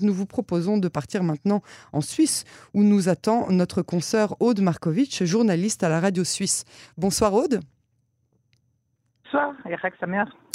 Nous vous proposons de partir maintenant en Suisse où nous attend notre consoeur Aude Markovitch, journaliste à la radio suisse. Bonsoir Aude. Bonsoir,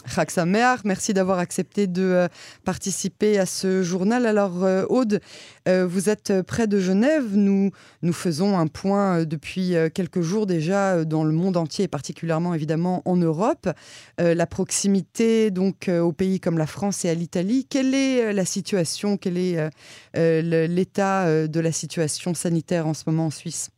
Raksamer, merci d'avoir accepté de euh, participer à ce journal. Alors euh, Aude, euh, vous êtes près de Genève. Nous, nous faisons un point depuis quelques jours déjà dans le monde entier et particulièrement évidemment en Europe. La proximité donc aux pays comme la France et à l'Italie. Quelle est la situation Quel est l'état de la situation sanitaire en ce moment en Suisse?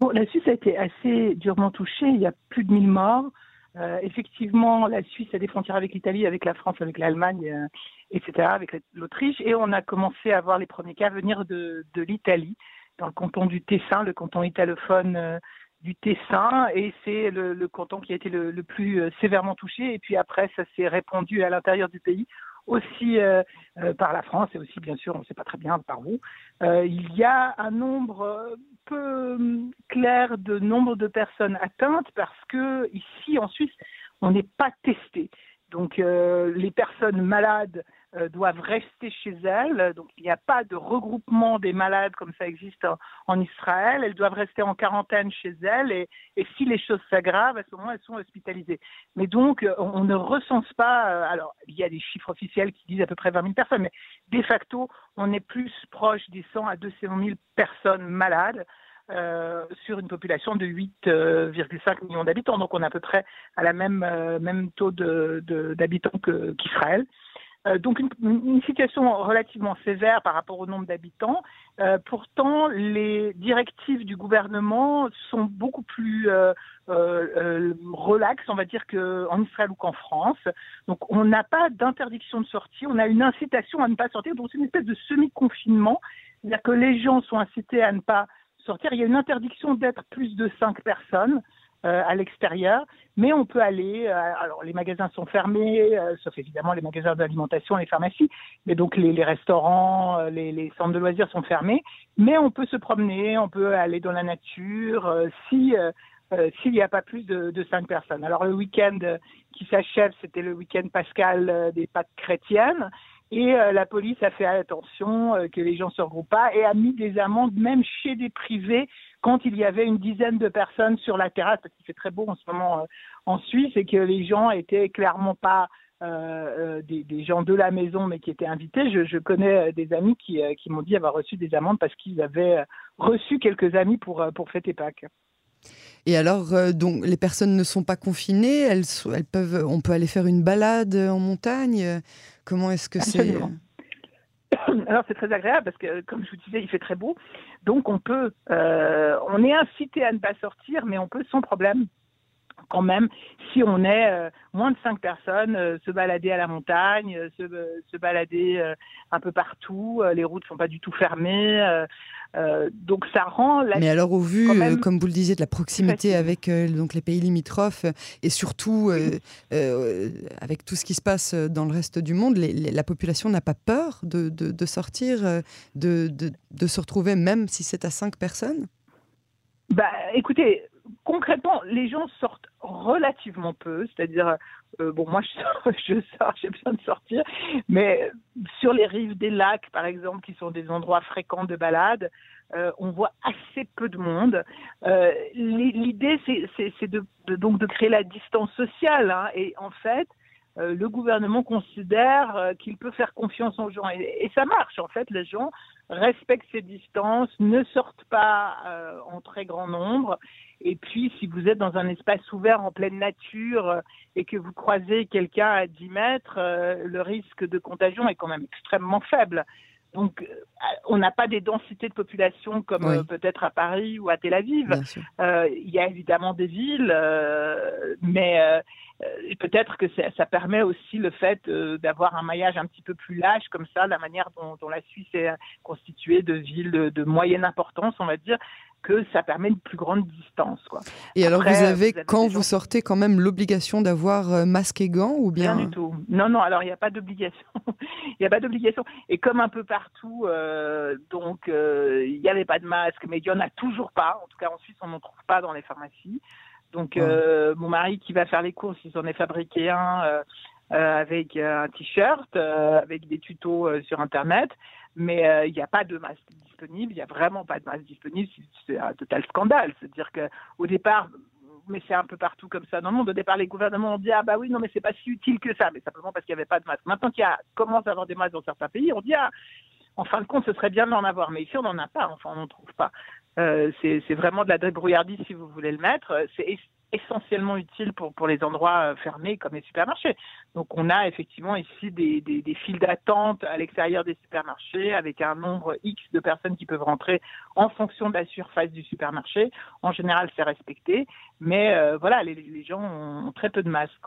Bon, la Suisse a été assez durement touchée. Il y a plus de 1000 morts. Euh, effectivement, la Suisse a des frontières avec l'Italie, avec la France, avec l'Allemagne, euh, etc., avec l'Autriche. Et on a commencé à voir les premiers cas venir de, de l'Italie, dans le canton du Tessin, le canton italophone euh, du Tessin. Et c'est le, canton qui a été le, le, plus sévèrement touché. Et puis après, ça s'est répandu à l'intérieur du pays aussi euh, euh, par la France et aussi, bien sûr, on ne sait pas très bien par où. Euh, il y a un nombre peu hum, clair de nombre de personnes atteintes parce que ici, en Suisse, on n'est pas testé. Donc, les personnes malades euh, doivent rester chez elles. Donc il n'y a pas de regroupement des malades comme ça existe en, Israël. Elles doivent rester en quarantaine chez elles et, et si les choses s'aggravent, à ce moment elles sont hospitalisées. Mais donc euh, on ne recense pas. Euh, alors il y a des chiffres officiels qui disent à peu près 20 000 personnes, mais de facto on est plus proche des 100 à 200 000 personnes malades. Euh, sur une population de 8,5 millions d'habitants. Donc on est à peu près à la même, même taux d'habitants de, qu'Israël. Euh, donc une, une, situation relativement sévère par rapport au nombre d'habitants. Euh, pourtant, les directives du gouvernement sont beaucoup plus euh, euh relaxes, on va dire, qu'en Israël ou qu'en France. Donc on n'a pas d'interdiction de sortie, on a une incitation à ne pas sortir. Donc c'est une espèce de semi-confinement, c'est-à-dire que les gens sont incités à ne pas sortir. Il y a une interdiction d'être plus de cinq personnes. Euh, à l'extérieur, mais on peut aller. Euh, alors les magasins sont fermés, euh, sauf évidemment les magasins d'alimentation, les pharmacies, mais donc les, les restaurants, les, les, centres de loisirs sont fermés, mais on peut se promener, on peut aller dans la nature si s'il n'y a pas plus de, de cinq personnes. Alors le week-end qui s'achève, c'était le week-end pascal des Pâques chrétiennes. Et la police a fait attention que les gens se regroupent pas et a mis des amendes même chez des privés quand il y avait une dizaine de personnes sur la terrasse, parce qu'il fait très beau en ce moment euh, en Suisse, et que les gens étaient clairement pas euh, euh des, des, gens de la maison, mais qui étaient invités. Je, je connais des amis qui, qui m'ont dit avoir reçu des amendes parce qu'ils avaient reçu quelques amis pour, pour fêter Pâques. Et alors, donc, les personnes ne sont pas confinées, elles, elles peuvent, on peut aller faire une balade en montagne. Comment est-ce que c'est Alors c'est très agréable parce que, comme je vous disais, il fait très beau. Donc on peut, euh, on est incité à ne pas sortir, mais on peut sans problème quand même, si on est euh, moins de cinq personnes, euh, se balader à la montagne, se, se, balader un peu partout, les routes sont pas du tout fermées. donc ça rend la Mais alors au vu, comme vous le disiez, de la proximité avec donc les pays limitrophes et surtout avec tout ce qui se passe dans le reste du monde, la population n'a pas peur de, de, de sortir, de, de, se retrouver même si c'est à cinq personnes? Bah, écoutez, concrètement, les gens sortent relativement peu, c'est-à-dire, euh, bon, moi je sors, je sors, j'ai besoin de sortir, mais sur les rives des lacs, par exemple, qui sont des endroits fréquents de balade, euh, on voit assez peu de monde. Euh, L'idée, c'est de, donc de créer la distance sociale, hein, et en fait, le gouvernement considère euh, qu'il peut faire confiance aux gens. Et, ça marche, en fait, les gens respectent ces distances, ne sortent pas euh, en très grand nombre. Et puis, si vous êtes dans un espace ouvert en pleine nature et que vous croisez quelqu'un à 10 mètres, le risque de contagion est quand même extrêmement faible. Donc, on n'a pas des densités de population comme peut-être à Paris ou à Tel Aviv. Il y a évidemment des villes, mais euh, peut-être que ça permet aussi le fait euh, d'avoir un maillage un petit peu plus lâche, comme ça, la manière dont, la Suisse est constituée de villes de, moyenne importance, on va dire, que ça permet une plus grande distance. Quoi. Et alors, vous avez, quand vous sortez, quand même l'obligation d'avoir euh, masque et gants ou bien Rien du tout. Non, non, alors il n'y a pas d'obligation. Il n'y a pas d'obligation. Et comme un peu partout, donc il n'y avait pas de masque, mais il n'y en a toujours pas. En tout cas, en Suisse, on n'en trouve pas dans les pharmacies. Donc euh, mon mari qui va faire les courses, il s'en est fabriqué un. Euh, avec un t-shirt, avec des tutos sur Internet, mais il n'y a pas de masque disponible, il n'y a vraiment pas de masque disponible, c'est un total scandale. C'est-à-dire qu'au départ, mais c'est un peu partout comme ça dans le monde. Au départ, les gouvernements ont dit ah bah oui non mais c'est pas si utile que ça, mais simplement parce qu'il n'y avait pas de masque. Maintenant qu'il commence à avoir des masques dans certains pays, on dit ah en fin de compte ce serait bien d'en avoir, mais ici on n'en a pas, enfin on n'en trouve pas. Euh, c'est vraiment de la débrouillardise si vous voulez le mettre. C'est essentiellement utile pour, pour les endroits euh, fermés comme les supermarchés. Donc on a effectivement ici des, des, files d'attente à l'extérieur des supermarchés avec un nombre X de personnes qui peuvent rentrer en fonction de la surface du supermarché. En général, c'est respecté, mais euh, voilà, les, les, gens ont très peu de masques.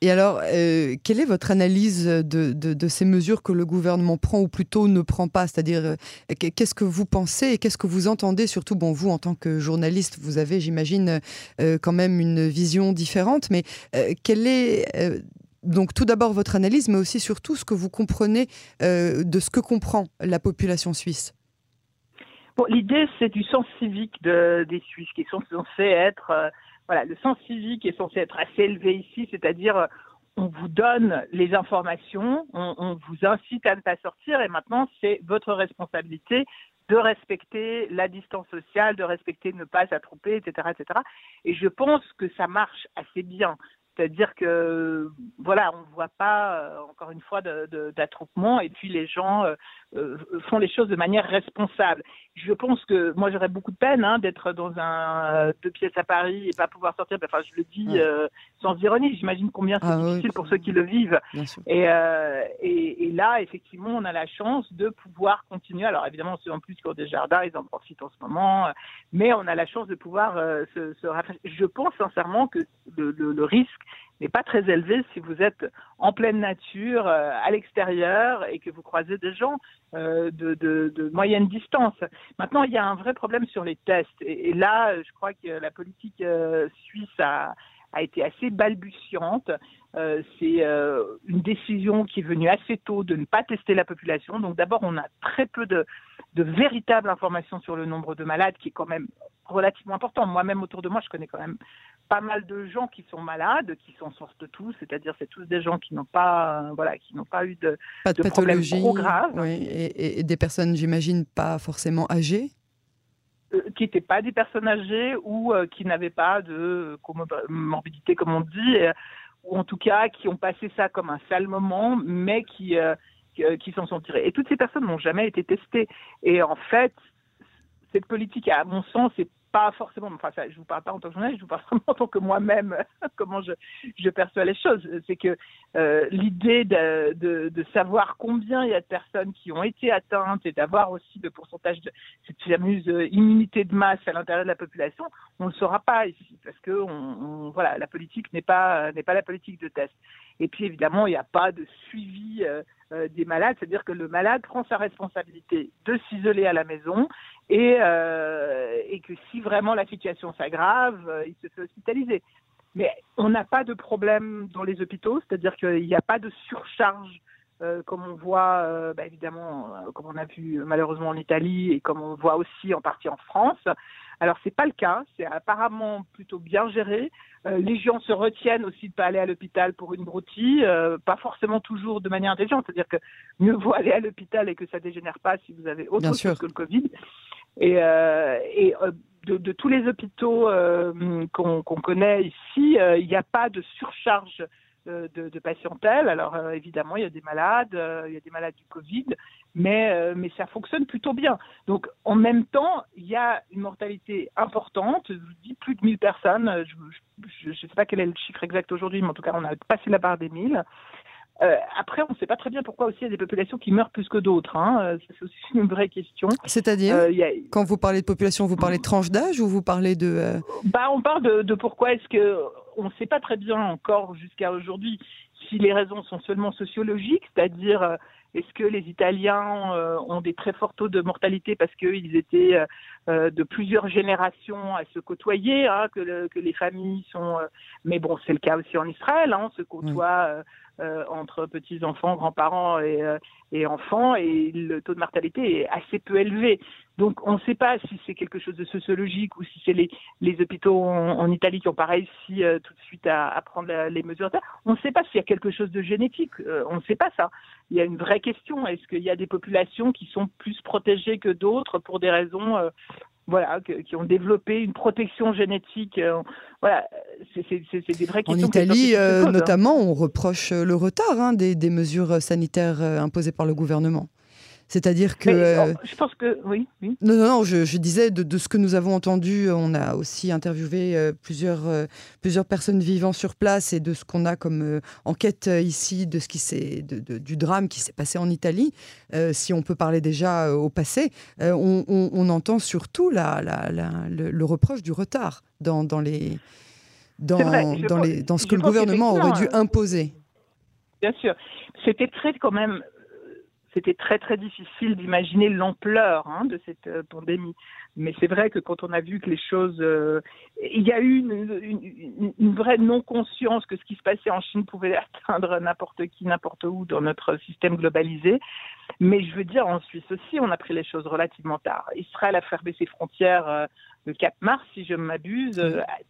Et alors, euh, quelle est votre analyse de, ces mesures que le gouvernement prend ou plutôt ne prend pas? C'est-à-dire, euh, qu'est-ce que vous pensez et qu'est-ce que vous entendez? Surtout, bon, vous, en tant que journaliste, vous avez, j'imagine, euh, quand même une vision différente, mais quelle est... donc tout d'abord votre analyse, mais aussi surtout ce que vous comprenez de ce que comprend la population suisse? L'idée, c'est du sens civique de, des Suisses qui sont censés être voilà, le sens civique est censé être assez élevé ici, c'est-à-dire euh, on vous donne les informations, on, vous incite à ne pas sortir et maintenant c'est votre responsabilité de respecter la distance sociale, de respecter ne pas s'attrouper, etc., etc. Et je pense que ça marche assez bien. C'est-à-dire que voilà, on ne voit pas euh, encore une fois d'attroupement et puis les gens euh, euh, font les choses de manière responsable. Je pense que moi j'aurais beaucoup de peine hein, d'être dans un deux pièces à Paris et pas pouvoir sortir. Enfin, je le dis sans ironie. J'imagine combien c'est ah difficile pour ceux qui le vivent. Et, et, et, là, effectivement, on a la chance de pouvoir continuer. Alors évidemment, ceux en plus qui ont des jardins, ils en profitent en ce moment, mais on a la chance de pouvoir se, se Je pense sincèrement que le, le, le risque n'est pas très élevé si vous êtes en pleine nature, euh, à l'extérieur, et que vous croisez des gens euh, de, moyenne distance. Maintenant, il y a un vrai problème sur les tests. Et, là, je crois que la politique euh, suisse a, été assez balbutiante. C'est une décision qui est venue assez tôt de ne pas tester la population. Donc d'abord, on a très peu de véritables informations sur le nombre de malades, qui est quand même relativement important. Moi-même, autour de moi, je connais quand même pas mal de gens qui sont malades, qui sont source de tout, c'est-à-dire c'est tous des gens qui n'ont pas, voilà, qui n'ont pas eu de, pas de, problèmes trop graves. Oui, et, et, des personnes, j'imagine, pas forcément âgées? Euh, qui n'étaient pas des personnes âgées ou euh, qui n'avaient pas de morbidité, comme on dit, ou en tout cas qui ont passé ça comme un sale moment, mais qui, euh, qui, s'en sont tirés. Et toutes ces personnes n'ont jamais été testées. Et en fait, cette politique, à mon sens, est pas forcément, enfin, ça, je vous parle pas en tant que journaliste, je vous parle vraiment en tant que moi-même, comment je, perçois les choses. C'est que euh, l'idée de, savoir combien il y a de personnes qui ont été atteintes et d'avoir aussi le pourcentage de cette fameuse immunité de masse à l'intérieur de la population, on ne le saura pas ici parce que voilà, la politique n'est pas n'est pas la politique de test. Et puis évidemment, il n'y a pas de suivi. Euh, euh, des malades, c'est-à-dire que le malade prend sa responsabilité de s'isoler à la maison et, euh, et que si vraiment la situation s'aggrave, euh, il se fait hospitaliser. Mais on n'a pas de problème dans les hôpitaux, c'est-à-dire qu'il n'y a pas de surcharge euh, comme on voit euh, bah, évidemment, euh, comme on a vu malheureusement en Italie et comme on voit aussi en partie en France. Alors c'est pas le cas, c'est apparemment plutôt bien géré. les gens se retiennent aussi de pas aller à l'hôpital pour une broutille, pas forcément toujours de manière intelligente, c'est-à-dire que mieux vaut aller à l'hôpital et que ça dégénère pas si vous avez autre chose que le Covid. Et, et de, de, tous les hôpitaux qu'on connaît ici, il n'y a pas de surcharge de, de, patientèle. Alors euh, évidemment, il y a des malades, euh, il y a des malades du Covid, mais, euh, mais ça fonctionne plutôt bien. Donc en même temps, il y a une mortalité importante. Je vous dis plus de 1000 personnes. Je ne sais pas quel est le chiffre exact aujourd'hui, mais en tout cas, on a passé la barre des 1000. après, on ne sait pas très bien pourquoi aussi il y a des populations qui meurent plus que d'autres. Hein. C'est aussi une vraie question. C'est-à-dire, quand vous parlez de population, vous parlez de tranche d'âge ou vous parlez de... Bah, on parle de, de pourquoi est-ce que on ne sait pas très bien encore jusqu'à aujourd'hui si les raisons sont seulement sociologiques, c'est-à-dire euh, est-ce que les Italiens euh, ont des très forts taux de mortalité parce qu'ils étaient euh, de plusieurs générations à se côtoyer, hein, que, les familles sont... mais bon, c'est le cas aussi en Israël, hein, on se côtoie entre petits-enfants, grands-parents et, et, enfants, et le taux de mortalité est assez peu élevé. Donc on ne sait pas si c'est quelque chose de sociologique ou si c'est les, les hôpitaux en, Italie qui ont pas réussi tout de suite à, à prendre les mesures. On ne sait pas s'il y a quelque chose de génétique, on ne sait pas ça. Il y a une vraie question. Est-ce qu'il y a des populations qui sont plus protégées que d'autres pour des raisons voilà, qui ont développé une protection génétique. Euh, voilà, c'est des vraies questions. En Italie, euh, hein. notamment, on reproche le retard hein, des, des, mesures sanitaires euh, imposées par le gouvernement. C'est-à-dire que. Euh, je pense que. Oui. oui. Non, non, non, je, disais de, ce que nous avons entendu, on a aussi interviewé euh, plusieurs, euh, plusieurs personnes vivant sur place et de ce qu'on a comme enquête ici, de ce qui de, du drame qui s'est passé en Italie, si on peut parler déjà au passé, on, entend surtout la, la, le, reproche du retard dans, dans les. Dans, dans, les, dans ce que le gouvernement aurait dû imposer. Bien sûr. C'était très quand même c'était très très difficile d'imaginer l'ampleur hein, de cette euh, pandémie. Mais c'est vrai que quand on a vu que les choses, euh, il y a eu une, une, vraie non-conscience que ce qui se passait en Chine pouvait atteindre n'importe qui, n'importe où dans notre système globalisé. Mais je veux dire, en Suisse aussi, on a pris les choses relativement tard. Israël a fermé ses frontières euh, le 4 mars, si je m'abuse,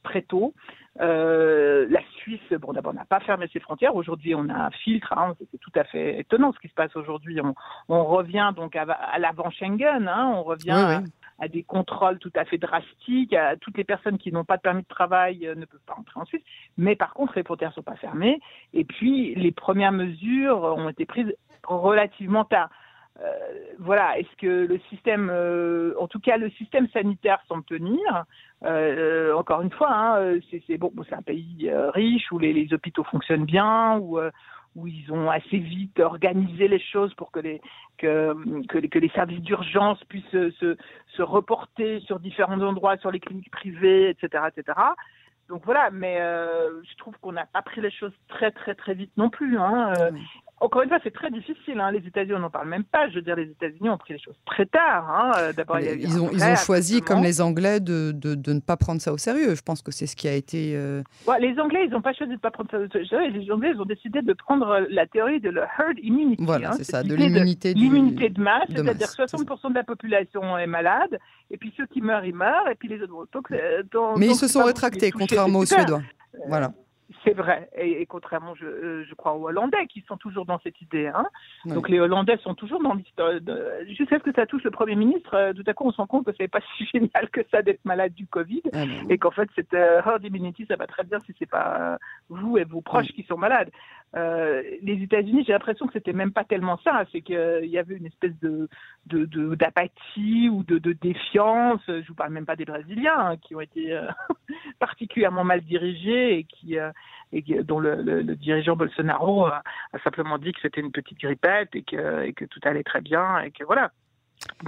très tôt. Euh, la Suisse, bon, d'abord, n'a pas fermé ses frontières. Aujourd'hui, on a un filtre. Hein, c'est tout à fait étonnant ce qui se passe aujourd'hui. On, on, revient donc à, l'avant Schengen. Hein, on revient À, des contrôles tout à fait drastiques. Toutes les personnes qui n'ont pas de permis de travail euh, ne peuvent pas entrer en Suisse. Mais par contre, les frontières ne sont pas fermées. Et puis, les premières mesures ont été prises relativement tard. Euh, voilà, est-ce que le système, euh, en tout cas le système sanitaire semble tenir? Euh, Encore une fois, hein, c'est bon, c'est un pays riche où les, hôpitaux fonctionnent bien, où où ils ont assez vite organisé les choses pour que les que, les, services d'urgence puissent se, reporter sur différents endroits, sur les cliniques privées, etc., etc. Donc voilà, mais je trouve qu'on n'a pas pris les choses très très très vite non plus. Hein. Encore une fois, c'est très difficile. Hein. Les États-Unis, on n'en parle même pas. Je veux dire, les États-Unis ont pris les choses très tard. Hein. Euh, d'abord, ils, ont, ils ont choisi, comme les Anglais, de, de, de, ne pas prendre ça au sérieux. Je pense que c'est ce qui a été. Euh, les Anglais, ils n'ont pas choisi de ne pas prendre ça au sérieux. Les Anglais, ils ont décidé de prendre la théorie de la herd immunity. Voilà, hein. c'est ça, de l'immunité de, l'immunité de masse. C'est-à-dire 60% de la population est malade. Et puis ceux qui meurent, ils meurent. Et puis les autres. Mais ils se sont rétractés, contrairement aux Suédois. Voilà. C'est vrai, et, contrairement, je, euh, je, crois, aux Hollandais qui sont toujours dans cette idée. Hein. Donc les Hollandais sont toujours dans l'histoire. Jusqu'à ce que ça touche le Premier ministre, euh, tout à coup on se rend compte que c'est pas si génial que ça d'être malade du Covid, ah et qu'en fait cette euh, herd immunity, ça va très bien si c'est pas vous et vos proches qui sont malades. Les États-Unis, j'ai l'impression que c'était même pas tellement ça, c'est qu'il y avait une espèce de d'apathie ou de, de, défiance. Je vous parle même pas des Brésiliens hein, qui ont été particulièrement mal dirigés et qui et dont le, dirigeant Bolsonaro a, simplement dit que c'était une petite grippette et que, et que tout allait très bien et que voilà.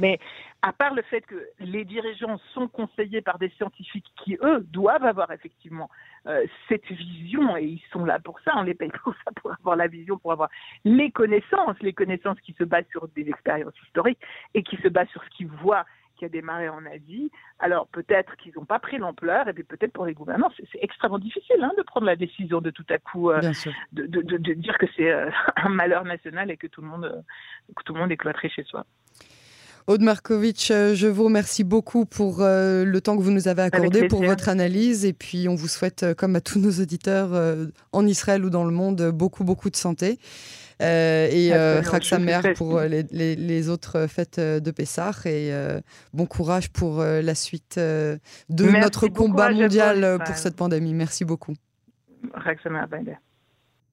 Mais à part le fait que les dirigeants sont conseillés par des scientifiques qui, eux, doivent avoir effectivement euh, cette vision, et ils sont là pour ça, on les paye pour ça, pour avoir la vision, pour avoir les connaissances, les connaissances qui se basent sur des expériences historiques et qui se basent sur ce qu'ils voient qui a démarré en Asie. Alors peut-être qu'ils n'ont pas pris l'ampleur, et puis peut-être pour les gouvernements, c'est extrêmement difficile hein, de prendre la décision de tout à coup euh, de, de, de, dire que c'est euh, un malheur national et que tout le monde, que tout le monde est cloîtré chez soi. Aude Markovitch, je vous remercie beaucoup pour le temps que vous nous avez accordé, pour votre analyse. Et puis, on vous souhaite, comme à tous nos auditeurs en Israël ou dans le monde, beaucoup, beaucoup de santé. Euh, et euh, Samer pour euh, les, les, les, autres fêtes de Pessah. Et bon courage pour la suite de notre combat mondial pour cette pandémie. Merci beaucoup. Samer,